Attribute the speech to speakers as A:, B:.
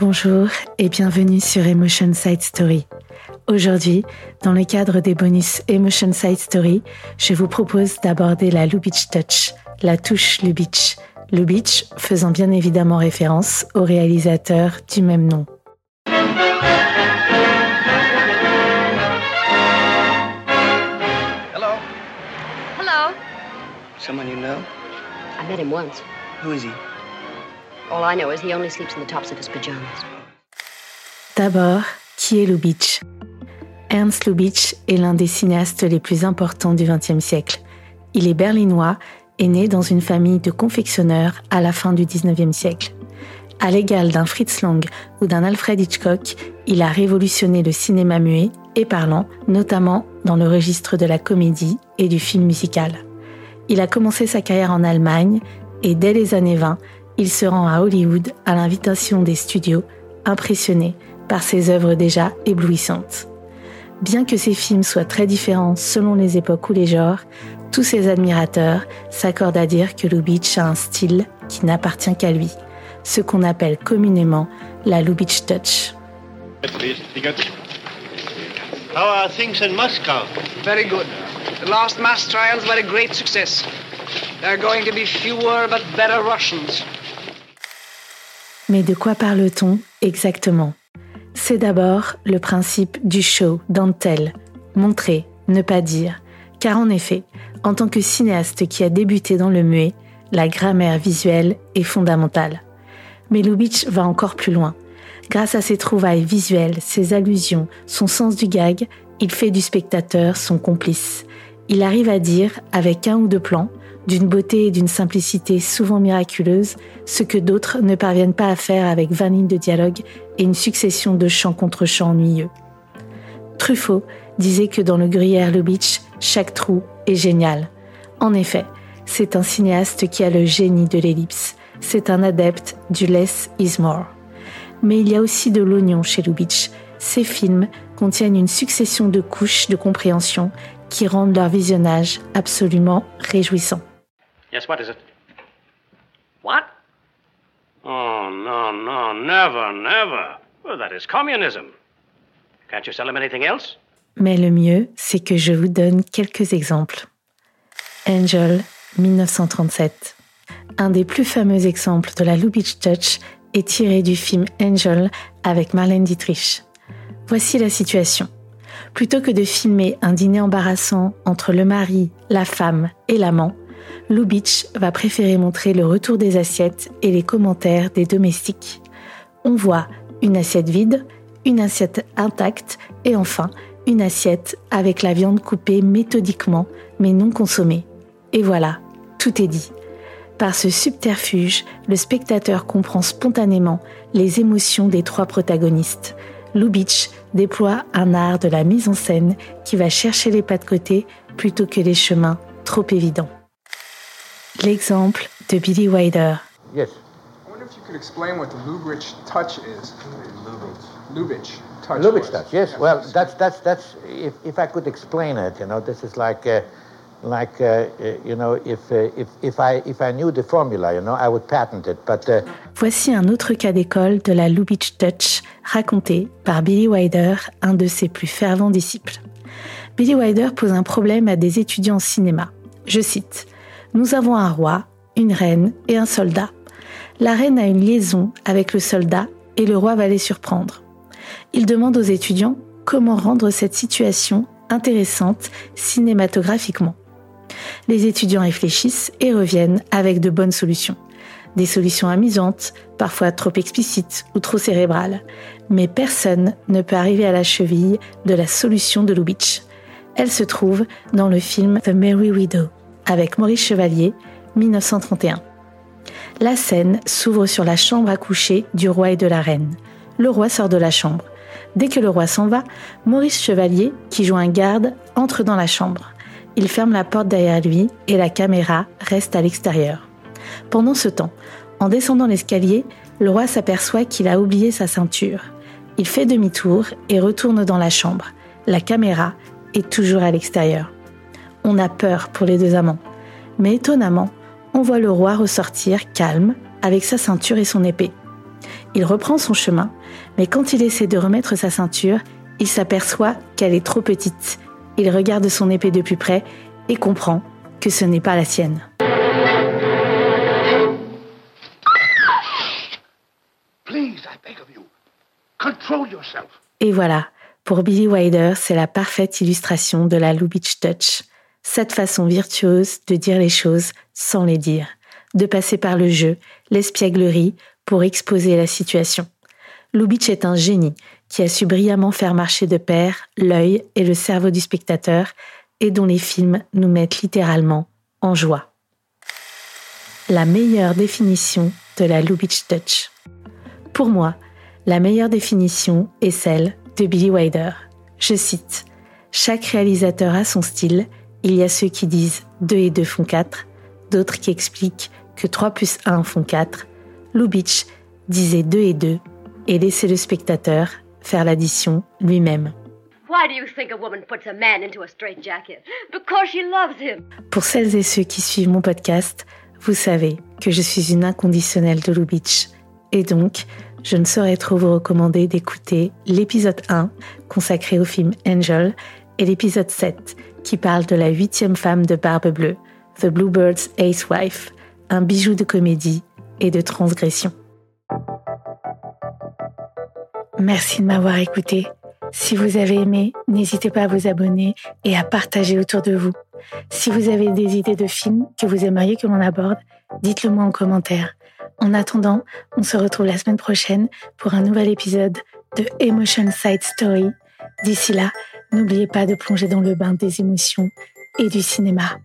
A: Bonjour et bienvenue sur Emotion Side Story. Aujourd'hui, dans le cadre des bonus Emotion Side Story, je vous propose d'aborder la Lubitsch Touch, la touche Lubitsch. Lubitsch faisant bien évidemment référence au réalisateur du même nom.
B: Hello?
C: Hello?
B: Someone you know?
C: I met him once.
B: Who is he?
C: All I know is he only sleeps in the tops of his pajamas.
A: D'abord, qui est Lubitsch Ernst Lubitsch est l'un des cinéastes les plus importants du XXe siècle. Il est berlinois et né dans une famille de confectionneurs à la fin du XIXe siècle. À l'égal d'un Fritz Lang ou d'un Alfred Hitchcock, il a révolutionné le cinéma muet et parlant, notamment dans le registre de la comédie et du film musical. Il a commencé sa carrière en Allemagne et dès les années 20, il se rend à Hollywood à l'invitation des studios, impressionné par ses œuvres déjà éblouissantes. Bien que ses films soient très différents selon les époques ou les genres, tous ses admirateurs s'accordent à dire que Lubitsch a un style qui n'appartient qu'à lui, ce qu'on appelle communément la Lubitsch Touch.
D: How are things in Moscow?
E: Very good. The last mass trials were a great success. There are going to be fewer but better Russians.
A: Mais de quoi parle-t-on exactement? C'est d'abord le principe du show, dentelle, montrer, ne pas dire. Car en effet, en tant que cinéaste qui a débuté dans le muet, la grammaire visuelle est fondamentale. Mais Lubitsch va encore plus loin. Grâce à ses trouvailles visuelles, ses allusions, son sens du gag, il fait du spectateur son complice. Il arrive à dire, avec un ou deux plans, d'une beauté et d'une simplicité souvent miraculeuses, ce que d'autres ne parviennent pas à faire avec 20 lignes de dialogue et une succession de chants contre chants ennuyeux. Truffaut disait que dans le gruyère Lubitsch, chaque trou est génial. En effet, c'est un cinéaste qui a le génie de l'ellipse. C'est un adepte du less is more. Mais il y a aussi de l'oignon chez Lubitsch. Ses films contiennent une succession de couches de compréhension qui rendent leur visionnage absolument réjouissant.
D: Yes, what is it? What? Oh, no, no, never, never. Well, that is communism. Can't you sell him anything else?
A: Mais le mieux, c'est que je vous donne quelques exemples. Angel, 1937. Un des plus fameux exemples de la Lubitsch Touch est tiré du film Angel avec Marlène Dietrich. Voici la situation. Plutôt que de filmer un dîner embarrassant entre le mari, la femme et l'amant, Lubitsch va préférer montrer le retour des assiettes et les commentaires des domestiques. On voit une assiette vide, une assiette intacte et enfin une assiette avec la viande coupée méthodiquement mais non consommée. Et voilà, tout est dit. Par ce subterfuge, le spectateur comprend spontanément les émotions des trois protagonistes. Lubitsch déploie un art de la mise en scène qui va chercher les pas de côté plutôt que les chemins trop évidents. L'exemple de Billy Wilder.
F: Yes.
G: I wonder if you could explain what the Lubitsch touch is. Lubitsch touch.
F: Lubitsch
G: was.
F: touch. Yes. Well, that's that's that's. If, if I could explain it, you know, this is like, uh, like uh, uh, you know, if uh, if if I if I knew the formula, you know, I would patent it. But uh,
A: Voici un autre cas d'école de la Lubitsch Touch raconté par Billy Wilder, un de ses plus fervents disciples. Billy Wilder pose un problème à des étudiants en cinéma. Je cite Nous avons un roi, une reine et un soldat. La reine a une liaison avec le soldat et le roi va les surprendre. Il demande aux étudiants comment rendre cette situation intéressante cinématographiquement. Les étudiants réfléchissent et reviennent avec de bonnes solutions. Des solutions amusantes, parfois trop explicites ou trop cérébrales. Mais personne ne peut arriver à la cheville de la solution de Lubitsch. Elle se trouve dans le film The Merry Widow avec Maurice Chevalier, 1931. La scène s'ouvre sur la chambre à coucher du roi et de la reine. Le roi sort de la chambre. Dès que le roi s'en va, Maurice Chevalier, qui joue un garde, entre dans la chambre. Il ferme la porte derrière lui et la caméra reste à l'extérieur. Pendant ce temps, en descendant l'escalier, le roi s'aperçoit qu'il a oublié sa ceinture. Il fait demi-tour et retourne dans la chambre. La caméra est toujours à l'extérieur. On a peur pour les deux amants. Mais étonnamment, on voit le roi ressortir calme avec sa ceinture et son épée. Il reprend son chemin, mais quand il essaie de remettre sa ceinture, il s'aperçoit qu'elle est trop petite. Il regarde son épée de plus près et comprend que ce n'est pas la sienne. Et voilà, pour Billy Wilder, c'est la parfaite illustration de la Lubitsch Touch. Cette façon virtuose de dire les choses sans les dire, de passer par le jeu, l'espièglerie pour exposer la situation. Lubitsch est un génie qui a su brillamment faire marcher de pair l'œil et le cerveau du spectateur et dont les films nous mettent littéralement en joie. La meilleure définition de la Lubitsch Touch. Pour moi, la meilleure définition est celle de Billy Wilder. Je cite Chaque réalisateur a son style. Il y a ceux qui disent 2 et 2 font 4, d'autres qui expliquent que 3 plus 1 font 4. Lubitsch disait 2 et 2 et laissait le spectateur faire l'addition lui-même. Pour celles et ceux qui suivent mon podcast, vous savez que je suis une inconditionnelle de Lubitsch. Et donc, je ne saurais trop vous recommander d'écouter l'épisode 1 consacré au film Angel et l'épisode 7 qui parle de la huitième femme de Barbe Bleue, The Bluebird's Ace Wife, un bijou de comédie et de transgression. Merci de m'avoir écouté. Si vous avez aimé, n'hésitez pas à vous abonner et à partager autour de vous. Si vous avez des idées de films que vous aimeriez que l'on aborde, dites-le moi en commentaire. En attendant, on se retrouve la semaine prochaine pour un nouvel épisode de Emotion Side Story. D'ici là, n'oubliez pas de plonger dans le bain des émotions et du cinéma.